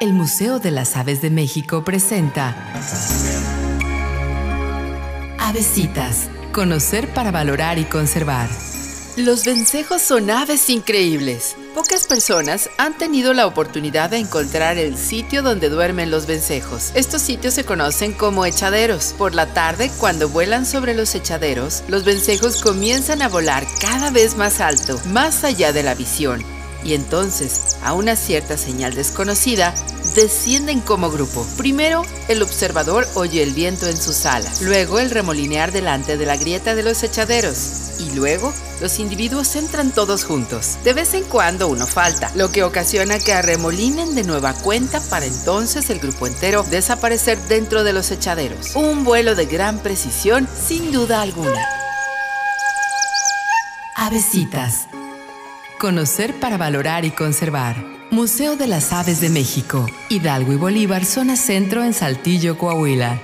El Museo de las Aves de México presenta Avesitas. Conocer para valorar y conservar. Los vencejos son aves increíbles. Pocas personas han tenido la oportunidad de encontrar el sitio donde duermen los vencejos. Estos sitios se conocen como echaderos. Por la tarde, cuando vuelan sobre los echaderos, los vencejos comienzan a volar cada vez más alto, más allá de la visión y entonces, a una cierta señal desconocida, descienden como grupo. Primero, el observador oye el viento en sus alas, luego el remolinear delante de la grieta de los echaderos, y luego los individuos entran todos juntos. De vez en cuando uno falta, lo que ocasiona que arremolinen de nueva cuenta para entonces el grupo entero desaparecer dentro de los echaderos. Un vuelo de gran precisión, sin duda alguna. Avesitas Conocer para valorar y conservar. Museo de las Aves de México, Hidalgo y Bolívar, zona centro en Saltillo, Coahuila.